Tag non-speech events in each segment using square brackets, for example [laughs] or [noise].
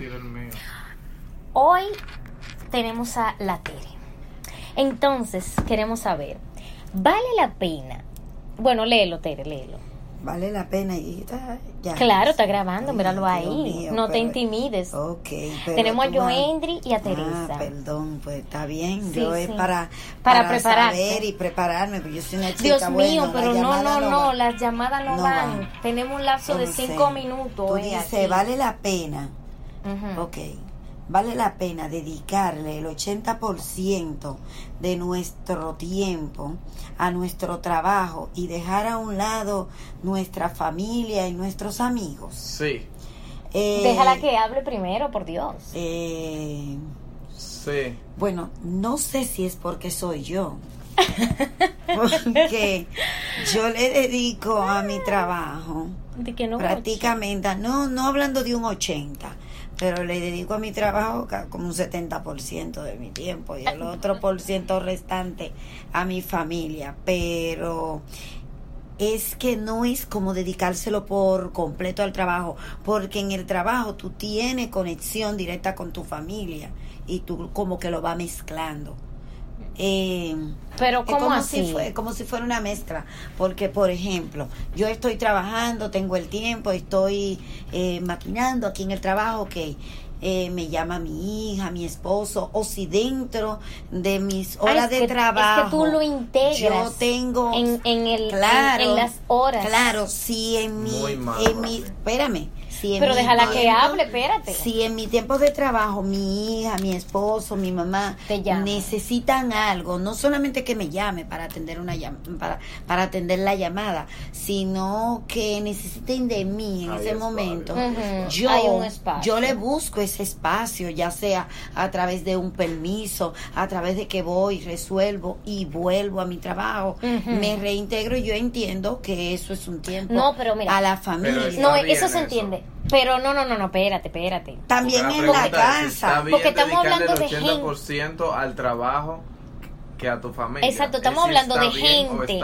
tiro el mío. Hoy tenemos a la Tere. Entonces, queremos saber, ¿vale la pena? Bueno, léelo, Tere, léelo. Vale la pena y está ya. Claro, está grabando, míralo ahí. mío, no te intimides. Ok, pero Tenemos a Joendry y a Ah, Teresa. perdón, pues está bien. Sí, yo es sí. para, Para prepararte. saber y prepararme, porque yo soy una chica Dios mío, pero no, no, no, las llamadas no, No van. van. Tenemos un lapso de cinco minutos. Tú eh, dices, aquí. vale la pena. Ujú. Ok. Vale la pena dedicarle el 80% de nuestro tiempo a nuestro trabajo y dejar a un lado nuestra familia y nuestros amigos. Sí, Eh, Déjala que hable primero, por Dios. eh, sí. bueno, no sé si es porque soy yo. [laughs] Porque yo le dedico a mi trabajo De que no prácticamente, no, no hablando de un 80, pero le dedico a mi trabajo como un 70% de mi tiempo y el otro por ciento restante a mi familia, pero es que no es como dedicárselo por completo al trabajo, porque en el trabajo tú tienes conexión directa con tu familia y tú como que lo vas mezclando. Eh, Pero ¿cómo como así? Si fue, como si fuera una mezcla. Porque, por ejemplo, yo estoy trabajando, tengo el tiempo, estoy eh, maquinando aquí en el trabajo, ok. eh, me llama mi hija, mi esposo, o si dentro de mis Ah, horas de que- trabajo. Es que tú lo integras. Yo tengo. en, en el, claro, en, en las horas. Claro, si en mi. Muy mal, en mi espérame. Si en Pero mi déjala que tiempo- hable, espérate. Si en mi tiempo de trabajo mi hija, mi esposo, mi mamá Te necesitan algo, no solamente que me llame para atender una llam- para, para atender la llamada, sino que necesiten de mí en Hay ese espacio, momento. Yo, Hay un espacio. yo le busco ese espacio, ya sea a través de un permiso, a través de que voy, resuelvo y vuelvo a mi trabajo, me reintegro. y Yo entiendo que eso es un tiempo No, pero mira. a la familia. Pero No, eso se eso. Pero no, no, no, no, espérate, espérate. También en la si casa. Está bien Porque estamos hablando de el 80% al trabajo que a tu familia. Exacto, Es estamos si hablando está de gente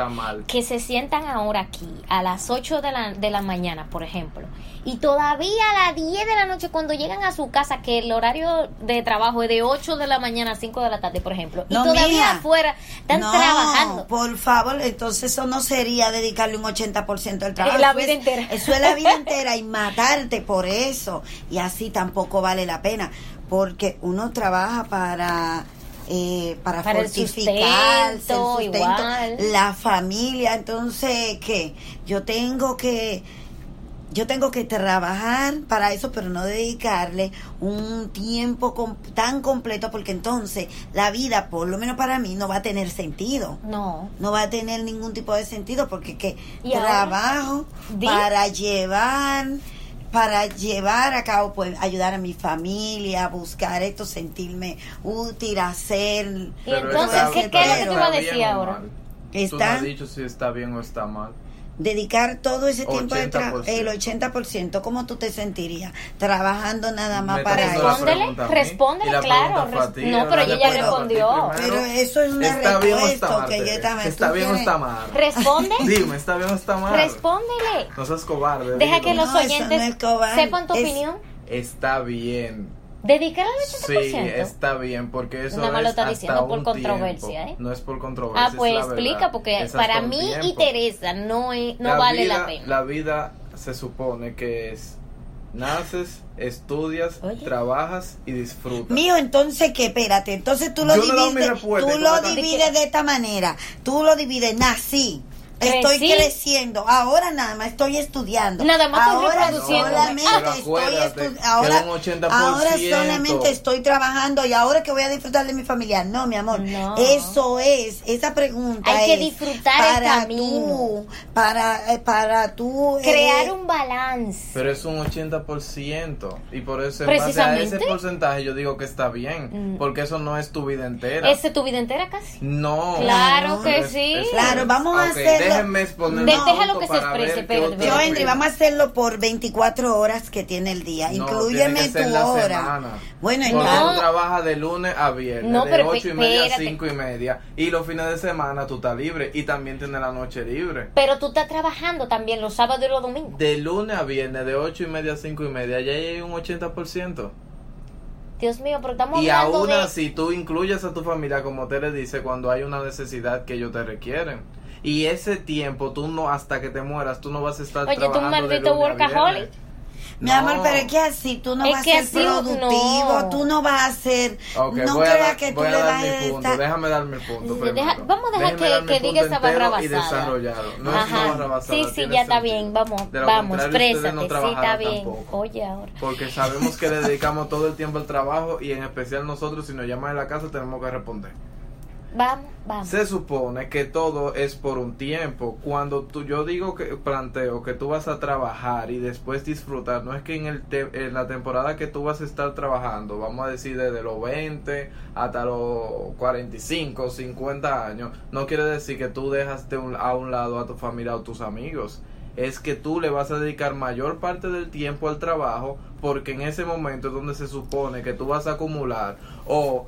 que se sientan ahora aquí a las 8 de la, de la mañana, por ejemplo, y todavía a las 10 de la noche cuando llegan a su casa, que el horario de trabajo es de 8 de la mañana a 5 de la tarde, por ejemplo, y todavía afuera están No, trabajando. Por favor, entonces eso no sería dedicarle un 80% al trabajo. Eh, la vida es- entera. Eso es la vida [laughs] entera y matarte por eso. Y así tampoco vale la pena. Porque uno trabaja para. Eh, para, Para el fortificar sustento, igual. la familia entonces que yo tengo que yo tengo que trabajar para eso, pero no dedicarle un tiempo com- tan completo, porque entonces la vida, por lo menos para mí, no va a tener sentido. No. No va a tener ningún tipo de sentido, porque que trabajo para llevar para llevar a cabo, pues, ayudar a mi familia, buscar esto, sentirme útil, hacer... Y entonces, ¿qué, qué es lo que te iba a decir ahora? Tú Está- no has dicho si está bien o está mal. Dedicar todo ese tiempo de trabajo, 80%. el 80%, ¿cómo tú te sentirías? Trabajando nada más Me para eso. Respóndele, respóndele, claro, res- no, pero ella ya respondió. Pero eso es una ¿Está bien respuesta mal? que yo Tere? estaba- ¿Está bien o está mal? Responde, Dime, ¿está bien o está mal? respóndele. No seas cobarde. Deja dilo. que los oyentes no es cobarde, sepan tu es- opinión. Está bien. Dedicar al 80%. Sí, está bien, porque eso Nada más lo es está hasta diciendo por un controversia, tiempo. ¿eh? No es por controversia. Ah, pues es la explica, verdad. porque Es para mí y. Teresa no, es, no La vale vida- la pena. La vida se supone que es naces, estudias, Oye. trabajas y disfrutas. Mío, entonces, ¿qué? Espérate, entonces tú lo Yo no divides, respuesta, tú ¿y lo divides de esta manera, tú lo divides, nací, estoy Crecí. creciendo, ahora nada más estoy estudiando, Nada más estoy ahora solamente estoy acuérdate estu- que ahora, era un 80%. ahora solamente estoy trabajando y ahora que voy a disfrutar de mi familia, no, mi amor, No. eso es, esa pregunta Hay que es disfrutar el para camino. tú, para, eh, para tú, eh, Crear un balance. Pero es un 80% y por eso en base a Precisamente. ese porcentaje yo digo que está bien, Mm. porque eso no es tu vida entera. ¿Ese tu vida entera casi? No. Claro que Es- sí. es- Claro, vamos a hacer déjenme exponer un déjalo que se exprese, espérate. Yo, Henry, vamos a hacerlo por 24 horas que tiene el día. No, ser tu la hora. semana. Bueno, entonces, No. tú trabajas de lunes a viernes, No, de pero 8 y media a espérate. 5 y media. Y los fines de semana tú estás libre. Y también tienes la noche libre. Pero tú estás trabajando también los sábados y los domingos. De lunes a viernes, de 8 y media a 5 y media, ya hay un 80%. Dios mío, pero estamos Y hablando aún de... así, tú incluyes a tu familia, como te le dice, cuando hay una necesidad que ellos te requieren. Y ese tiempo, tú no, hasta que te mueras, tú no vas a estar Oye, tú un trabajando de maldito lunes a workaholic. mi No. amor, pero es que así tú no Es vas a ser así productivo, no. tú no vas a ser, Ok, no creas que tú le dar vas mi a punto. estar... Déjame dar mi punto Deja- vamos a dejar Déjame que- dar mi que punto diga esa barra y basada. desarrollarlo. No es Ajá. una barra basada, Sí, sí, ya está bien, vamos, vamos, exprésate, no sí, está bien. tampoco. Oye, ahora. Porque sabemos que le dedicamos todo el tiempo al trabajo y en especial nosotros si nos llaman de la casa tenemos que responder. Se supone que todo es por un tiempo. Cuando tú, yo digo que planteo que tú vas a trabajar y después disfrutar, no es que en, el te- en la temporada que tú vas a estar trabajando, vamos a decir desde los 20 hasta los 45, 50 años, no quiere decir que tú dejas de un- a un lado a tu familia o tus amigos. Es que tú le vas a dedicar mayor parte del tiempo al trabajo porque en ese momento es donde se supone que tú vas a acumular o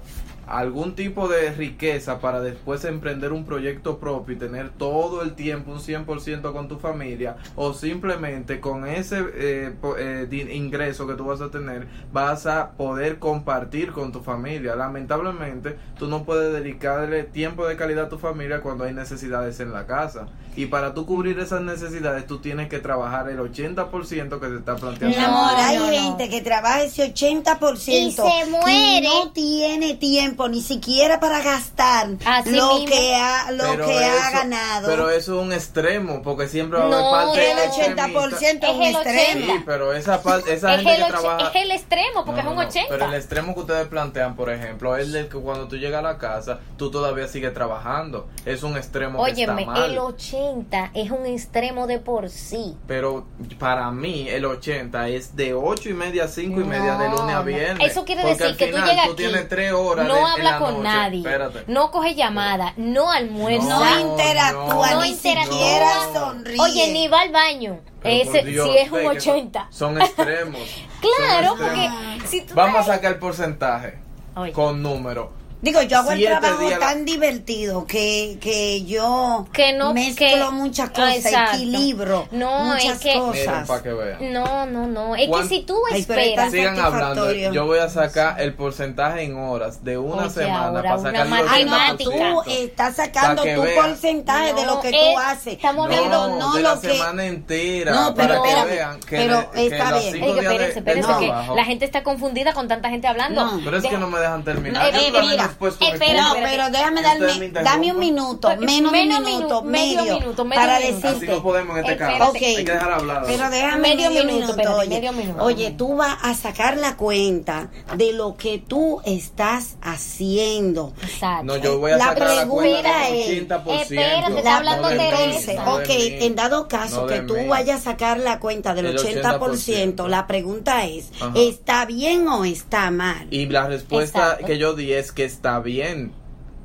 algún tipo de riqueza para después emprender un proyecto propio y tener todo el tiempo un 100% con tu familia o simplemente con ese eh, eh, ingreso que tú vas a tener vas a poder compartir con tu familia lamentablemente tú no puedes dedicarle tiempo de calidad a tu familia cuando hay necesidades en la casa y para tú cubrir esas necesidades tú tienes que trabajar el 80% que se está planteando Mi amor, No, hay no, no. gente que trabaja ese 80% Y se muere. no tiene tiempo ni siquiera para gastar Así lo mismo. que ha lo Pero que ha eso- ganado. Pero eso es un extremo, porque siempre va a No, haber parte el extremista. 80% es un Es el extremo. 80. Sí, pero esa parte, esa Es gente el, que trabaja. es el extremo, porque No, es no, un no, 80. Pero el extremo que ustedes plantean, por ejemplo, es el que cuando tú llegas a la casa, tú todavía sigues trabajando. Es un extremo que Óyeme, está mal. el 80 es un extremo de por sí. Pero para mí, el 80 es de 8 y media a 5 y No, media de lunes a no. viernes. Eso quiere decir que tú llegas tú aquí, tienes 3 horas no habla la con noche. nadie, Espérate. no coge llamada, no almuerza, no, No, interactúa, no ni interactúa. siquiera sonríe. Oye, ni va al baño. Ese Dios, sí es un ve que 80. Son, son extremos. [laughs] Claro, Son porque si tú Vamos a sacar el porcentaje Oye. con número. Digo, yo hago el trabajo días- tan divertido que, que yo Que no- mezclo que- muchas cosas, Exacto. equilibro No, muchas es que- cosas. para que vean. No, no, no. Es que ¿Cuán- si tú esperas. Sigan hablando. Yo voy a sacar el porcentaje en horas de una Oye, semana para una sacar el Ay, no, matemática. tú 80%. estás sacando tu vean. porcentaje de lo que No, tú es- haces. estamos hablando- no de lo la que semana entera No, pero para que espérame, vean que, pero le- está bien. espérense, espérense, que la gente está confundida con tanta gente hablando. No. pero es que no me dejan terminar No, Eh, mira, no pero déjame darme, dame un minuto, Pues, menos medio un minuto, minuto, medio medio, minuto, medio para así decirte. no podemos en este Espérate. caso Ok. hay que dejar hablar Pero déjame Medio medio, minuto, minuto, espérate, oye. medio minuto. Oye, tú vas a sacar la cuenta de lo que tú estás haciendo. Exacto. no yo voy a La sacar la cuenta es- 80% Espérate, está hablando no de entonces, ok, mí. en dado caso No que tú mí. vayas a sacar la cuenta del El 80%, 80%, la pregunta es, Ajá. ¿está bien o está mal? Y la respuesta Exacto. que yo di es que está bien.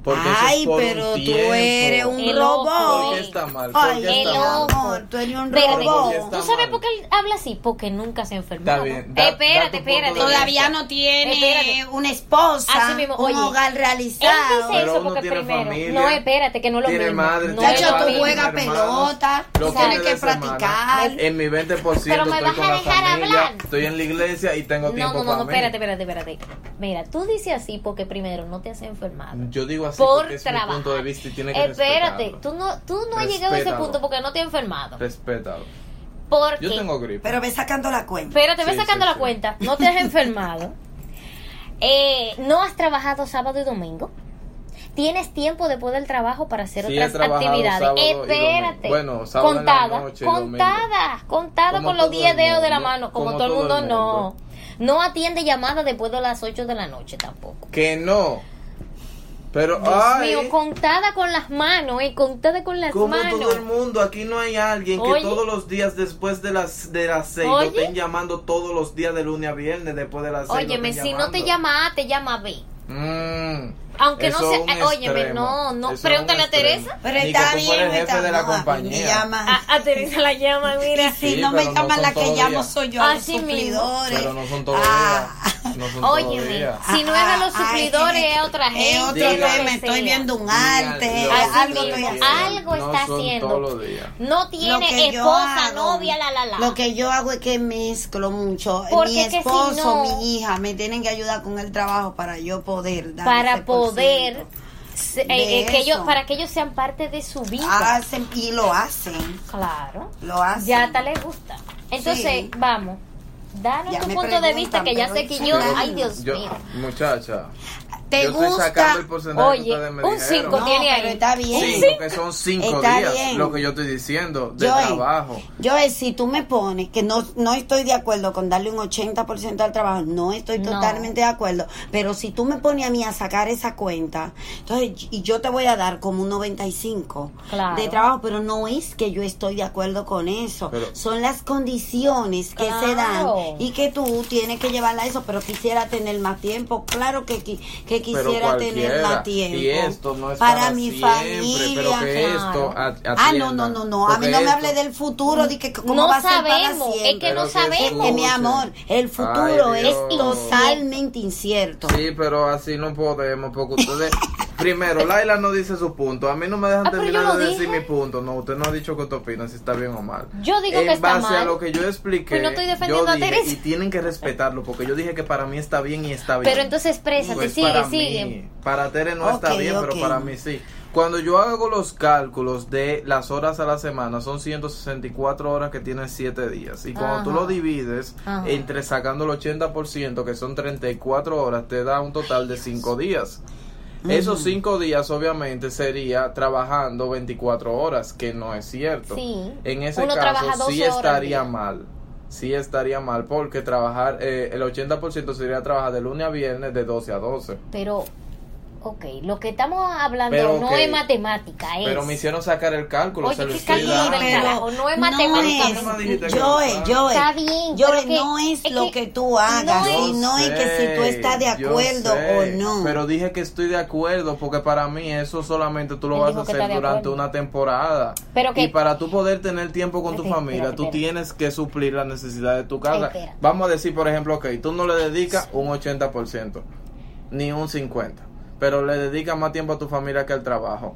Porque Ay, por pero un tú eres un El robot. ¿Por qué está mal? ¿Por Ay, qué el está mal? ojo. amor, tú eres un Espérate, ¿Por robot. ¿Tú sabes mal? por qué él habla así? Porque nunca se ha enfermado. Está bien, da- espérate, espérate. Todavía no tiene Espérate. una esposa, Así mismo, un oye, hogar Él realizado. dice Pero eso porque primero. familia, no, espérate, que no lo tiene mismo. madre, no Chacho, lo tú juegas pelota, tú tienes que practicar. En mi 20% Pero me vas a dejar hablar. estoy en la iglesia y tengo No, tiempo no, no, para no, mí. espérate, espérate, espérate. Mira, tú dices así porque primero no te has enfermado. Yo digo así por porque es trabajar. mi punto de vista y tiene que Espérate, respetarlo. tú no, tú no has llegado a ese punto porque no te has enfermado. Respétalo. Porque, Yo tengo gripe. Pero ve sacando la cuenta. espérate, ves Sí, sacando sí, la sí. cuenta, no te has enfermado. [laughs] Eh, no has trabajado sábado y domingo. Tienes tiempo después del trabajo para hacer Sí, otras actividades. Espérate. Bueno, sábado en la contada, noche y domingo. contada, contada Como con los todo 10 el dedos de la mano, como, como todo el mundo, el no. mundo. No atiende llamadas después de las 8 de la noche tampoco. Que no. Pero, Dios ay, mío, contada con las manos, eh, contada con las como manos. todo el mundo, aquí no hay alguien que Oye. todos los días después de las de las seis Oye. lo estén llamando todos los días de lunes a viernes después de las seis. Óyeme, si no te llama A, te llama B. Mm, Aunque no sea, eh, óyeme, no, no, pregúntale a Teresa. Pero Ni está que tú bien, jefe está- de la no, compañía. llaman. A, a Teresa la llama, mira. Si Sí, no me no llaman, son la que los llamo soy yo, a los Así mismo. suplidores. Pero no son todos los Ah. días. No Óyeme, si no es a los Ah, suplidores, es- es a otra Es gente. otro Diga. tema, estoy viendo un arte, algo algo está haciendo. todos los días. No tiene esposa, hago- novia, la, la, la. Lo que yo hago es que mezclo mucho. Porque mi es que si esposo, no- mi hija me tienen que ayudar con el trabajo para yo poder dar para poder eh, eh, que ellos para que ellos sean parte de su vida Hacen y lo hacen. claro Lo hacen. ya hasta les gusta entonces Sí. vamos danos Ya tu punto de vista que ya sé que yo ay Dios Yo- mío. muchacha, ¿Te yo estoy gusta? sacando el porcentaje Oye, que me un dijeron. cinco No, tiene pero ahí. está bien. Cinco, que son cinco Está días, bien. lo que yo estoy diciendo, de trabajo. Yo es, si tú me pones que no, no estoy de acuerdo con darle un 80% al trabajo, no estoy No. totalmente de acuerdo, pero si tú me pones a mí a sacar esa cuenta, entonces, y yo te voy a dar como un 95 Claro. de trabajo, pero no es que yo estoy de acuerdo con eso, Pero- son las condiciones que se dan y que tú tienes que llevarla a eso, pero quisiera tener más tiempo, claro que, que quisiera tener más tiempo. Y esto no es para, para mi siempre, familia. pero que Claro. esto a- Ah, no, no, no, no. A mí no me hable del futuro, de que cómo no va a ser para sabemos es siempre. que no Pero sabemos Eh, mi amor, el futuro Ay, es totalmente incierto. Sí, pero así no podemos, porque ustedes... Primero, Laila no dice su punto. A mí no me dejan Ah, terminar de decir mi punto. No, usted no ha dicho qué te opina, si está bien o mal. Yo digo en que está base a mal. lo que yo expliqué, Pues no estoy defendiendo yo a dije, Teresa. y tienen que respetarlo, porque yo dije que para mí está bien y está bien. pero entonces exprésate Pues sigue para sigue mí, para Tere no está bien, pero para mí sí. Cuando yo hago los cálculos de las horas a la semana, son 164 horas que tienen 7 días. Y cuando tú Ajá. lo divides Ajá. entre sacando el 80%, que son 34 horas, te da un total de 5 días. Esos 5 días obviamente sería trabajando 24 horas, que no es cierto. Sí. En ese Uno caso 12 sí estaría mal. Sí estaría mal porque trabajar, eh, el 80% sería trabajar de lunes a viernes de 12 a 12. pero ok lo que estamos hablando Pero, no es matemática es Pero me hicieron sacar el cálculo, Oye. No es. No Joe, no. Joe, Está bien, pero que- no es, es lo que que, tú hagas, no sino Yo es que si tú estás de yo acuerdo sé, o no. Pero dije que estoy de acuerdo porque para mí eso solamente tú lo Él vas a hacer durante una temporada. Pero que- y para tú poder tener tiempo con tu familia, tú tienes que suplir la necesidad de tu casa. Vamos a decir, por ejemplo, ok, tú no le dedicas un 80%, ni un 50%, pero le dedicas más tiempo a tu familia que al trabajo.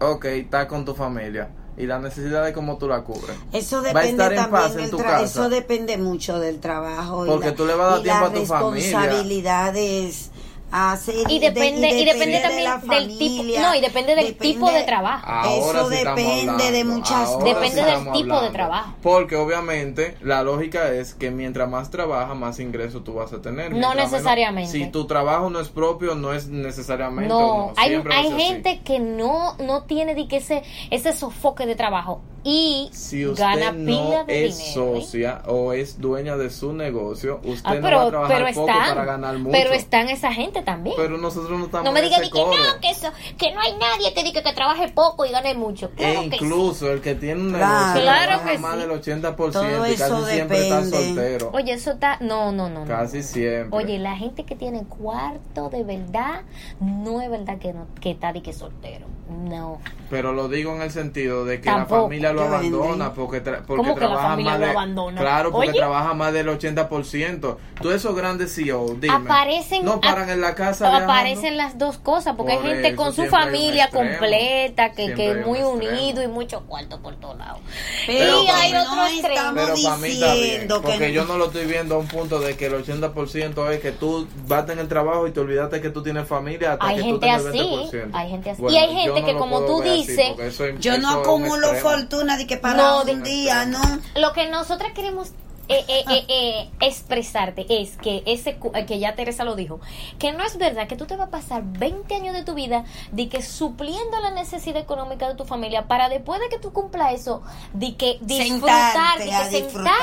Ok, estás con tu familia. Y la necesidad de cómo tú la cubres. Eso depende estar en también paz en del tu tra- casa. Eso depende mucho del trabajo. Porque y la- tú le vas a dar tiempo las a tu familia. responsabilidades a hacer Y depende- y depende de también la del tipo- no, y depende del tipo de trabajo. Ahora eso sí depende de muchas ahora Depende sí del tipo de trabajo. Porque obviamente la lógica es que mientras más trabajas, más ingresos tú vas a tener. No menos- necesariamente. si tu trabajo no es propio, no es necesariamente. no, hay, hay así. gente que no no tiene de que ese ese sofoque de trabajo y Si usted gana no pila de es dinero. ¿eh? socia o es dueña de su negocio, usted Ah, no va a trabajar pero poco están, para ganar mucho. pero están esa gente también. Pero nosotros no estamos no me en digas ese di que no, que eso, que no hay nadie que diga que trabaje poco y gane mucho. Claro e que sí. incluso el que tiene un Claro. negocio Claro trabaja que más sí. del 80% Todo y casi eso siempre está soltero. Oye, eso está. No, no, no. no. Casi siempre. Oye, la gente que tiene cuarto de verdad, no es verdad que, no, que está de que soltero. No. Pero lo digo en el sentido de que Tampoco. la familia lo abandona porque, tra- porque ¿Cómo que la trabaja familia más lo de, abandona? Claro, porque Oye. trabaja más del 80%. Tú esos grandes CEO, dime. Aparecen. No paran en la casa viajando? Aparecen las dos cosas, porque Por hay gente eso con su un familia extremo. completa, que, que es un muy extremo. unido y mucho cuarto por todos lados. Pero y hay no otro extremo. estamos Pero para mí está bien, diciendo porque que yo no lo estoy viendo a un punto de que el 80% es que tú vas en el trabajo y te olvidaste que tú tienes familia hasta Hay que tú gente tengas el así, 20%. hay gente así. Bueno, Y hay gente que como tú así, dices, eso yo eso no acumulo fortuna de que para No, un de- día, ¿no? Lo que nosotras queremos eh, eh, eh, eh, expresarte es que ese eh, que ya Teresa lo dijo, que no es verdad que tú te vas a pasar 20 años de tu vida de que supliendo la necesidad económica de tu familia para después de que tú cumplas eso, de que disfrutar, Sentarte de que a disfrutar.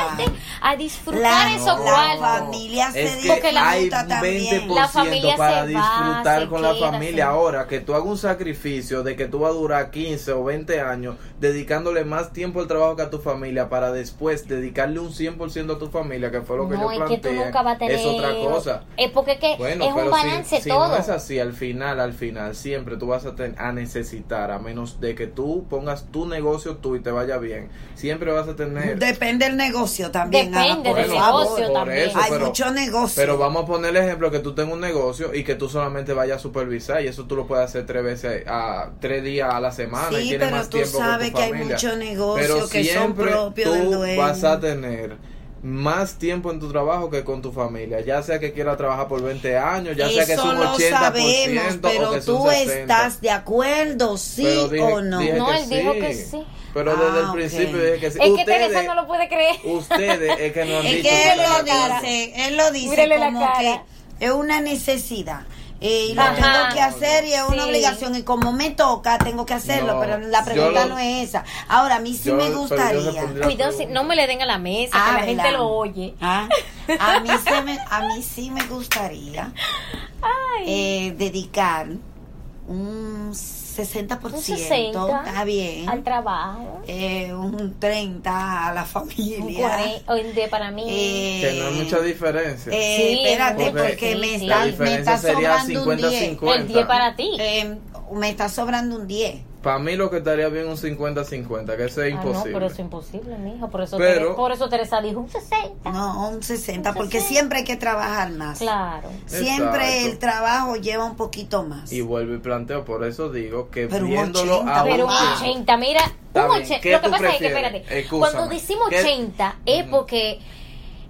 a disfrutar La, esos no, la familia se Es que Porque la- hay también. 20% La familia para se va, disfrutar se con la queda, familia. se- Ahora que tú hagas un sacrificio de que tú vas a durar 15 o 20 años dedicándole más tiempo al trabajo que a tu familia para después dedicarle un 100% 100% a tu familia, que fue lo que no, yo es que tú planteé, nunca vas a tener. es otra cosa. Es porque es que Bueno, es un balance si, si todo. no es así, al final, al final, siempre tú vas a, ten- a necesitar, a menos de que tú pongas tu negocio tú y te vaya bien, siempre vas a tener... Depende del negocio también. Depende del negocio también. Hay pero- mucho negocio. Pero vamos a poner el ejemplo que tú tengas un negocio y que tú solamente vayas a supervisar y eso tú lo puedes hacer tres veces a tres días a la semana y Sí, tienes pero más tú tiempo sabes que hay familia. mucho negocio pero que son siempre propios del tú dueño. vas a tener más tiempo en tu trabajo que con tu familia, ya sea que quiera trabajar por 20 años, ya sea que es Eso un lo 80% sabemos, o pero que es un tú 60%. estás de acuerdo, sí dije- o no. No, que él dijo que sí. Pero desde Ah, el ok. principio dije que sí. Es que Teresa ustedes, no lo puede creer. ustedes es que no han Es dicho que él lo dice, él lo dice Mírele como que es una necesidad. Y lo Ajá. tengo que hacer y es una Sí. obligación y como me toca tengo que hacerlo No, pero la pregunta lo- no es esa ahora a mí sí yo- me gustaría Cuidado, si no me le den a la mesa, Ah, que la gente lo oye. Ah, a mí [laughs] se me- a mí sí me gustaría Ay. eh, dedicar un 60% un 60 está bien al trabajo. eh, un 30 a la Un familia 40, o en de para mí. Eh, Que no hay mucha diferencia. Eh, Sí, espérate, porque Sí, me sí. está, la me está sería sobrando un 10. 50-50. el 10 para ti. Eh, me está sobrando un 10. Para mí lo que estaría bien un 50-50, que eso es Ah, no, imposible. pero eso es imposible, mijo. Por eso, Pero- Tere- por eso Teresa dijo un 60. No, un 60, Un porque 60. siempre hay que trabajar más. Claro. Siempre Exacto. el trabajo lleva un poquito más. Y vuelvo y planteo, por eso digo que Pero un viéndolo 80, a Pero un un tiempo. 80, mira, un bien, 80. ¿qué Lo que pasa es que, prefieres? espérate, Excúsame. cuando decimos ¿Qué- 80 es porque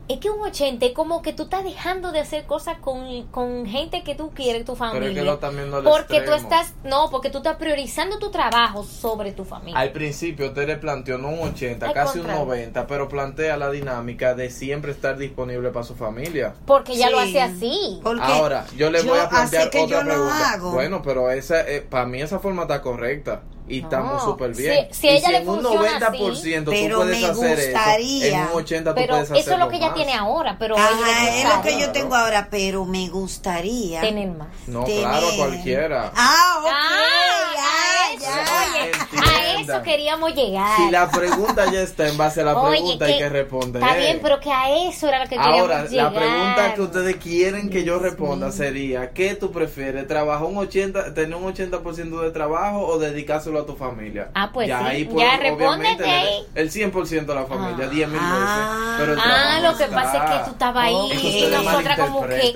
es que un 80 es como que tú estás dejando de hacer cosas con, con gente que tú quieres, tu Pero familia. es que lo están viendo al porque tú extremo. estás, no, porque tú estás priorizando tu trabajo sobre tu familia. Al principio usted le planteó no un 80, Al casi un contrario. 90, pero plantea la dinámica de siempre estar disponible para su familia. Porque ya lo hace así. Porque Ahora, yo le voy a plantear otra yo lo pregunta. hago. Bueno, pero esa eh, para mí esa forma está correcta y No, estamos súper si- bien. si ella si le en un funciona 90% así, tú pero puedes me hacer eso, gustaría. en un 80 tú Pero puedes hacerlo eso es lo que ella más. tiene ahora, pero ella Ajá, es lo que yo tengo ahora, pero me gustaría tener más. No, tener- claro, cualquiera. Ah, Ah, a ya, eso, ya. oye, Entienda. a eso queríamos llegar. Si la pregunta ya está en base a la [laughs] Oye, pregunta, hay que responder. Está bien, pero que a eso era lo que queríamos Ahora, llegar. la pregunta que ustedes quieren que yo responda sería, ¿qué tú prefieres? ¿Trabajar un 80, tener un 80% de trabajo o dedicárselo a tu familia? Ah, pues sí. puedo, Ya, obviamente, respóndete le- ahí. El 100% a la familia, Ah. 10 mil Ah. veces. Pero el Ah, lo que está. pasa es que tú estabas ahí. Eso y nosotras como que...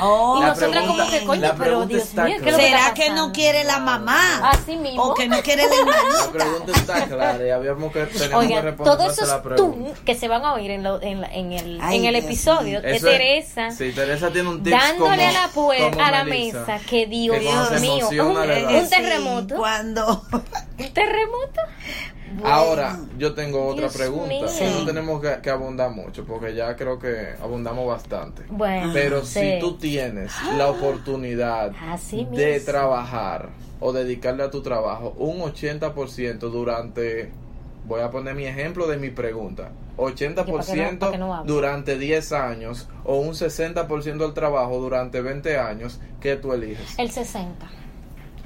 Oh, [gasps] Y nosotras como que, coño, pero Dios mío, ¿qué que ¿Será que no quiere la mamá? Así mismo. ¿O que no quiere la La pregunta está clara y habíamos que, tenemos que Oigan, responder todos esos tú que se van a oír en, lo- en, la- en el, Ay, en el Dios episodio de es- Teresa sí, Teresa tiene un tip dándole como- a la, puer- como a la Melissa, mesa que Dios que se mío, emociona un, un Sí, terremoto, Cuando. un terremoto. Ahora, yo tengo otra Dios pregunta. mío. que No tenemos que, que abundar mucho porque ya creo que abundamos bastante. Bueno, Pero sí. si tú tienes la oportunidad Así de mismo. trabajar o dedicarle a tu trabajo un 80% durante, voy a poner mi ejemplo de mi pregunta, Que para que no- 80% para que no hable. durante 10 años o un 60% del trabajo durante 20 años, ¿qué tú eliges? el 60.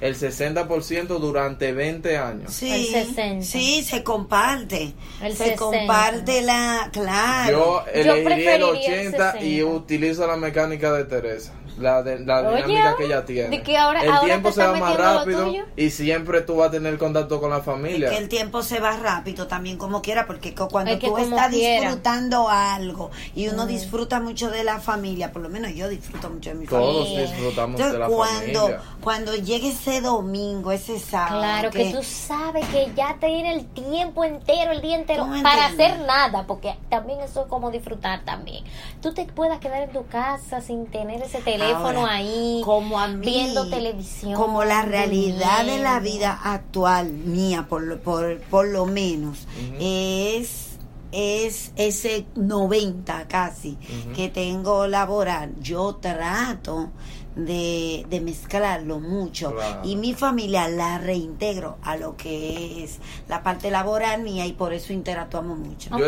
El 60% durante 20 años. Sí, El 60. sí, se comparte. El se 60. comparte la. Claro. Yo elegiría el preferiría el 80 y 60. utilizo la mecánica de Teresa. La, de, la Oye, dinámica que ella tiene. de que ahora- el ahora tiempo se va más rápido y siempre tú vas a tener contacto con la familia. que el tiempo se va rápido también como quiera porque cuando Es que tú estás quiera. disfrutando algo y uno Mm. disfruta mucho de la familia por lo menos yo disfruto mucho de mi Todos familia disfrutamos Entonces, de la cuando familia. cuando llegue ese domingo ese sábado Claro, que tú sabes que ya te viene el tiempo entero, el día entero, ¿Tú me para entiendes? hacer nada, porque también eso es como disfrutar también. Tú te puedas quedar en tu casa sin tener ese teléfono Ahora, ahí, como a mí, viendo televisión. como la realidad de la vida actual mía por lo, por, por lo menos es es ese 90 casi que tengo laboral yo trato de, de mezclarlo mucho Claro. y mi familia la reintegro a lo que es la parte laboral mía y por eso interactuamos mucho Yo.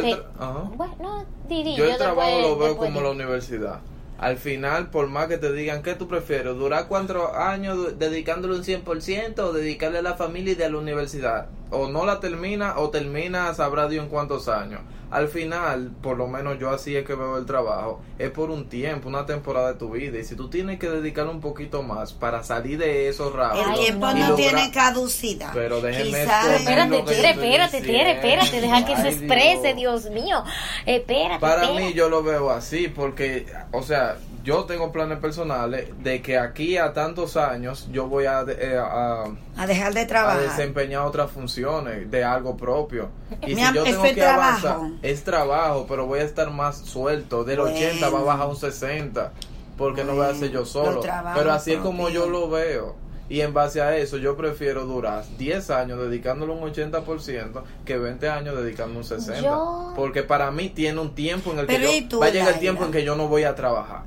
Bueno, Didi, Yo el después- trabajo lo veo como la universidad. Al final, por más que te digan, ¿qué tú prefieres? ¿Durar cuatro años dedicándole un 100% o dedicarle a la familia y de la universidad? O no la termina o termina sabrá Dios en cuántos años. Al final, por lo menos yo así es que veo el trabajo, es por un tiempo, una temporada de tu vida. Y si tú tienes que dedicarle un poquito más para salir de esos rápidos. El tiempo no lograr- tiene caducidad. Pero déjeme Espérate, espérate, espérate, deja que se exprese, Dios. Dios mío. Espérate. Para espérate. mí yo lo veo así porque, o sea, yo tengo planes personales de que aquí a tantos años yo voy a, eh, a, A dejar de a trabajar. desempeñar otras funciones de algo propio. Y Mi si yo tengo es que avanzar, trabajo. es trabajo, pero voy a estar más suelto. Del Bueno. 80 va a bajar a un 60 porque no voy a ser yo solo. Pero así es como yo lo veo. Y en base a eso, yo prefiero durar 10 años dedicándole un 80% que 20 años dedicando un 60%. Yo- Porque para mí tiene un tiempo en el que yo, ¿y tú, va a llegar el tiempo en que yo no voy a trabajar.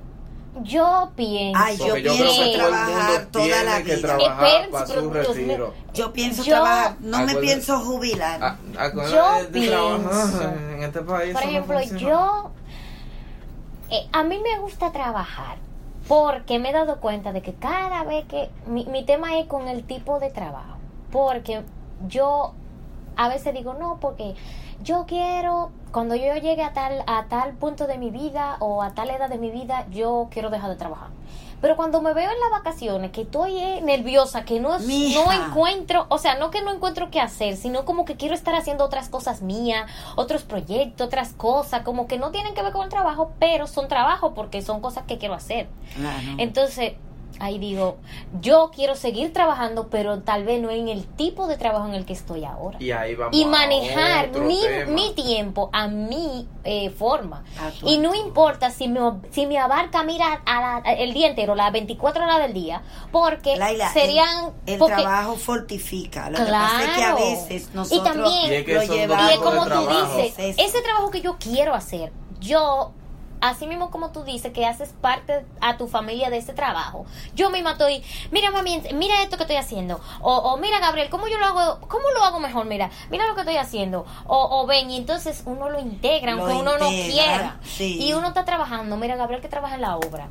Yo pienso. Ay, yo Porque yo, pienso creo que todo el trabajar toda la que vida. trabajar para su retiro. Yo pienso Yo- trabajar, no me pienso jubilar. A- acuérdate Yo pienso- en este país. Por no ejemplo, yo. eh, a mí me gusta trabajar porque me he dado cuenta de que cada vez que. Mi, mi tema es con el tipo de trabajo. Porque yo a veces digo, no, porque yo quiero. Cuando yo llegue a tal, a tal punto de mi vida o a tal edad de mi vida, yo quiero dejar de trabajar. Pero cuando me veo en las vacaciones, que estoy eh, nerviosa, que no, Mija. no encuentro, o sea, no que no encuentro qué hacer, sino como que quiero estar haciendo otras cosas mías, otros proyectos, otras cosas, como que no tienen que ver con el trabajo, pero son trabajo porque son cosas que quiero hacer. Claro. Entonces, ahí digo, yo quiero seguir trabajando, pero tal vez no en el tipo de trabajo en el que estoy ahora. Y ahí vamos Y a manejar otro mi, tema. mi tiempo a mi eh, forma. A Y no importa si me, si me abarca, mira, a la- el día entero, las 24 horas del día, porque Laila, serían... el, el porque, trabajo fortifica. Lo que pasa es que a Claro. veces Y nosotros también- Y es que lo llevamos. y es como tú trabajo. dices, ese trabajo que yo quiero hacer, yo, así mismo como tú dices, que haces parte a tu familia de ese trabajo, yo misma estoy, mira mami, mira esto que estoy haciendo, o, o mira Gabriel, ¿cómo yo lo hago? ¿Cómo lo hago mejor? Mira, mira lo que estoy haciendo, o, o ven, y entonces uno lo integra, Lo aunque uno no quiera, sí. y uno está trabajando, mira Gabriel que trabaja en la obra.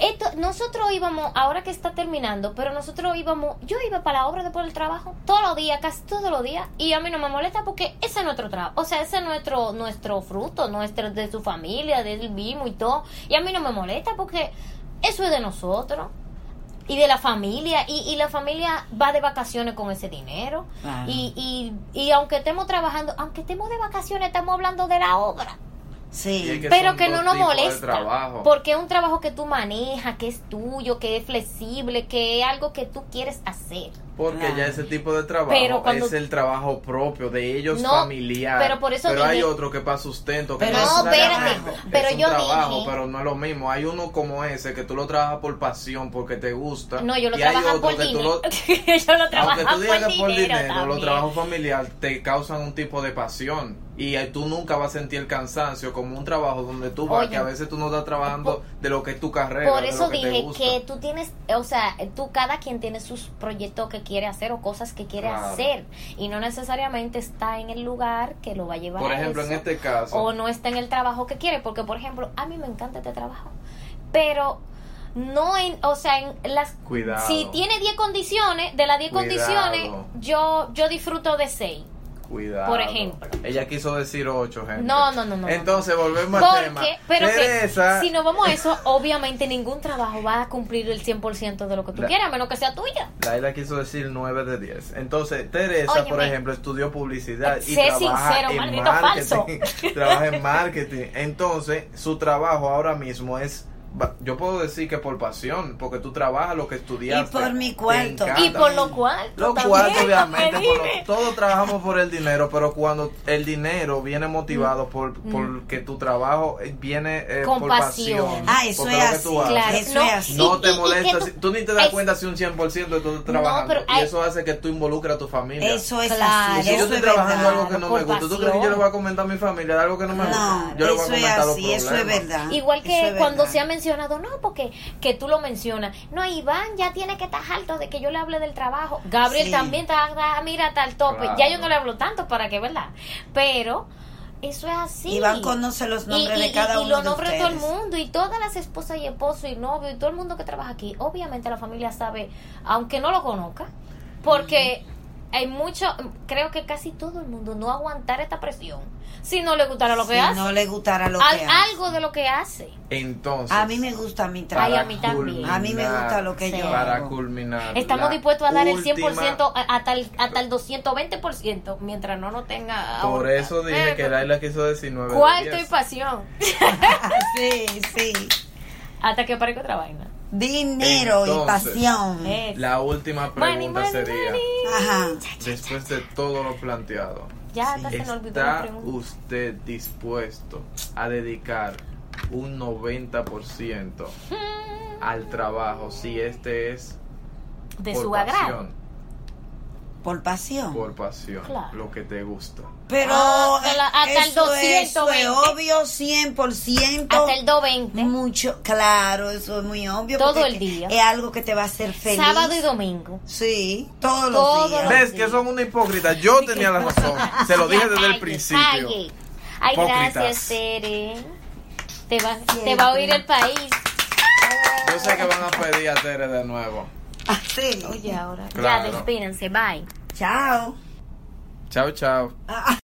Esto, nosotros íbamos, ahora que está terminando, pero nosotros íbamos, yo iba para la obra después del trabajo, todos los días, casi todos los días, y a mí no me molesta porque ese es nuestro trabajo, o sea, ese es nuestro, nuestro fruto, nuestro, de su familia, de él mismo y todo, y a mí no me molesta porque eso es de nosotros. Y de la familia, y, y la familia va de vacaciones con ese dinero. Claro. Y, y, y aunque estemos trabajando, aunque estemos de vacaciones, estamos hablando de la obra Sí. Que pero que no nos molesta porque es un trabajo que tú manejas que es tuyo que es flexible que es algo que tú quieres hacer Porque Claro. ya ese tipo de trabajo cuando- es el trabajo propio de ellos No, familiar. pero por eso hay dije- otro que para sustento. Que Pero no, es Pero un yo trabajo, dije- pero no es lo mismo. Hay uno como ese que tú lo trabajas por pasión, porque te gusta. no yo lo y hay trabajo otro por que tú dinero lo- [laughs] yo lo trabajo aunque tú digas por que por dinero, dinero, los trabajos familiares te causan un tipo de pasión y tú nunca vas a sentir el cansancio como un trabajo donde tú vas, Oye, que a veces tú no estás trabajando de lo que es tu carrera, por de eso lo que te dije gusta. que tú tienes o sea tú cada quien tiene sus proyectos que quiere hacer o cosas que quiere Claro. hacer y no necesariamente está en el lugar que lo va a llevar Por a ejemplo, eso. en este caso, o no está en el trabajo que quiere, porque por ejemplo, a mí me encanta este trabajo, pero no en, o sea, en las Cuidado. si tiene 10 condiciones, de las 10 Cuidado. condiciones, yo yo disfruto de 6. Cuidado. Por ejemplo. Ella quiso decir ocho, gente. No, no, no, no, Entonces, volvemos al tema. Porque, pero Teresa, que si no vamos a eso, obviamente ningún trabajo va a cumplir el 100% de lo que tú La- quieras, a menos que sea tuya. Laila quiso decir 9 de 10. Entonces, Teresa, Óyeme. por ejemplo, estudió publicidad y Sé trabaja sincero, en maldito marketing. [laughs] trabaja en marketing. Entonces, su trabajo ahora mismo es yo puedo decir que por pasión, porque tú trabajas lo que estudiaste. Y por mi cuarto. Y por lo cual, Lo cual, obviamente, [laughs] por lo- todos trabajamos por el dinero, pero cuando el dinero viene motivado por porque tu trabajo viene eh, Mm. Con por pasión. pasión. Ah, eso porque es lo que así, tú haces. Claro, Eso no, es así. No te molesta, que tú- tú ni te das es- cuenta si un 100% de todo trabajando. pero y eso hace que tú involucres a tu familia. Eso es Claro. si así. yo estoy es trabajando verdad. algo que no me gusta, ¿tú crees que pasión. yo le voy a comentar a mi familia de algo que no me gusta? No, yo le voy a eso es comentar los así, eso es problemas. verdad. Igual que cuando se ha mencionado, no, porque que tú lo mencionas. No, Iván ya tiene que estar alto de que yo le hable del trabajo. Gabriel Sí. también está, está- mira, está al tope. Claro. Ya yo no le hablo tanto para que, ¿verdad? Pero eso es así. Iván conoce los nombres y, de y- cada y uno los de nombres de todo el mundo y todas las esposas y esposos y novios y todo el mundo que trabaja aquí. Obviamente la familia sabe, aunque no lo conozca, porque hay mucho, creo que casi todo el mundo no aguantar esta presión si no le gustara lo que Si hace. no le gustara lo Al- que hace. algo de lo que hace. Entonces, A mí me gusta mi Ay, trabajo. a mí también. A mí me gusta lo que Sí. yo Para hago. culminar. Estamos dispuestos a dar el última- 100% a- hasta el, hasta el 220% mientras no nos tenga. Por ahorita. eso dije Eh, que Laila quiso decir 9 de Cuarto y 10. pasión. [laughs] sí, sí. hasta que aparezca otra vaina. Dinero y pasión. La última pregunta money, sería, money. Ajá. después de todo lo planteado, Ya Sí. hasta se me olvidó la ¿está pregunta. usted dispuesto a dedicar un 90% al trabajo si este es De por su agrado. Por pasión. Por pasión, Claro. lo que te gusta. Pero Hasta la- hasta el eso, eso 220. es obvio 100%. Hasta el 220. Mucho, claro, eso es muy obvio. Todo el día. Es algo que te va a hacer feliz. Sábado y domingo. Sí, todos Todos los días. los ¿Ves que son una hipócrita? Yo tenía la razón. Se lo dije desde el principio. calle. Ay, Hipócritas. gracias, Tere. Te va, te va a oír el país. Yo sé que van a pedir a Tere de nuevo. Ah, sí. Oye, ahora. Claro. Ya, despídense. Bye. Chao. Chao, chao. Ah,